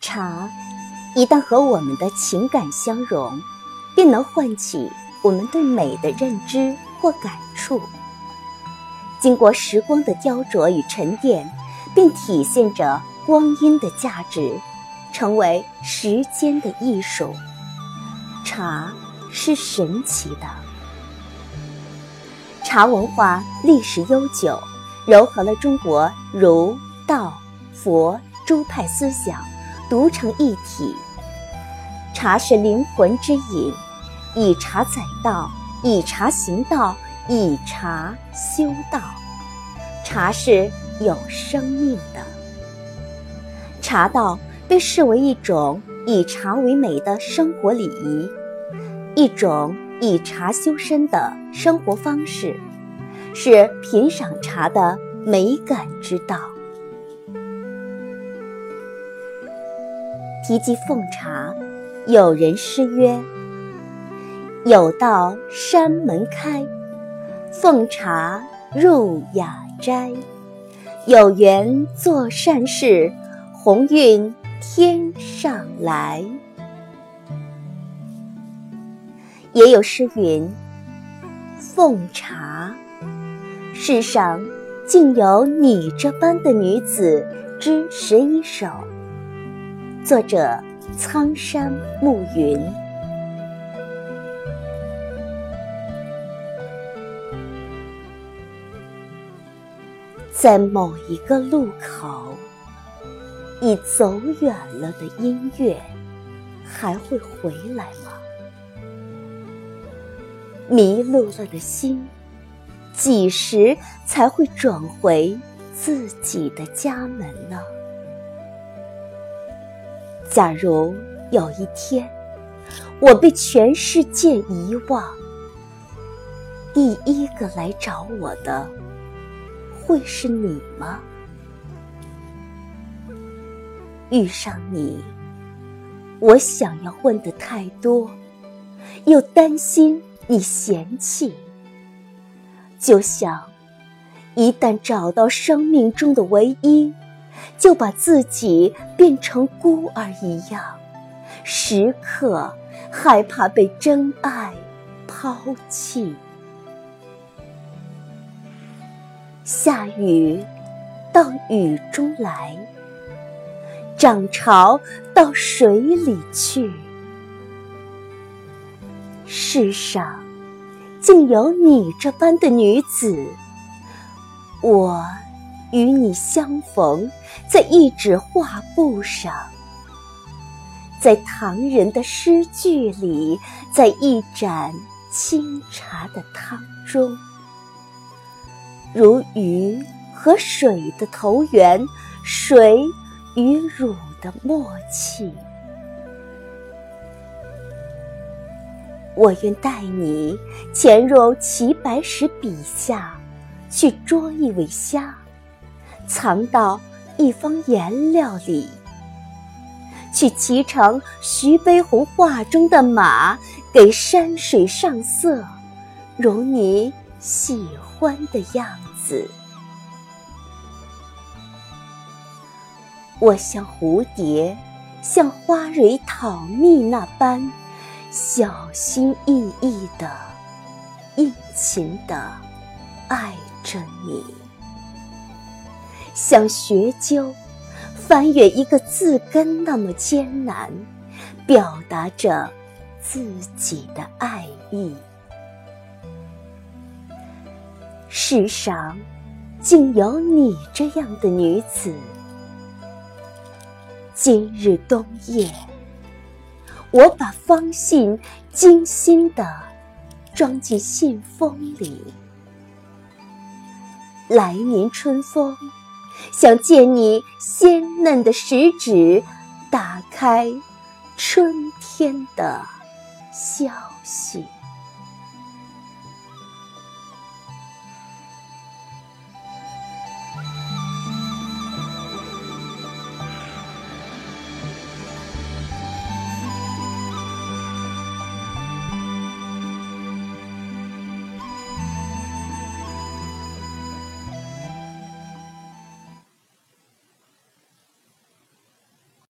茶一旦和我们的情感相融，便能唤起我们对美的认知或感触。经过时光的雕琢与沉淀，并体现着光阴的价值，成为时间的艺术。茶是神奇的，茶文化历史悠久，糅合了中国儒、道、佛诸派思想，独成一体。茶是灵魂之饮，以茶载道，以茶行道。以茶修道，茶是有生命的。茶道被视为一种以茶为美的生活礼仪，一种以茶修身的生活方式，是品赏茶的美感之道。提及奉茶，有人诗曰：“有道山门开。”奉茶入雅斋，有缘做善事，鸿运天上来。也有诗云：“奉茶，世上竟有你这般的女子之十一首。”作者：苍山暮云。在某一个路口，已走远了的音乐，还会回来吗？迷路了的心，几时才会转回自己的家门呢？假如有一天，我被全世界遗忘，第一个来找我的。会是你吗？遇上你，我想要问的太多，又担心你嫌弃。就像一旦找到生命中的唯一，就把自己变成孤儿一样，时刻害怕被真爱抛弃。下雨，到雨中来；涨潮，到水里去。世上竟有你这般的女子，我与你相逢在一纸画布上，在唐人的诗句里，在一盏清茶的汤中。如鱼和水的投缘，水与乳的默契。我愿带你潜入齐白石笔下，去捉一尾虾，藏到一方颜料里；去骑乘徐悲鸿画中的马，给山水上色，如你。喜欢的样子，我像蝴蝶，像花蕊讨蜜那般，小心翼翼的、殷勤的爱着你；像学究，翻阅一个字根那么艰难，表达着自己的爱意。世上竟有你这样的女子。今日冬夜，我把方信精心的装进信封里。来年春风，想借你鲜嫩的食指，打开春天的消息。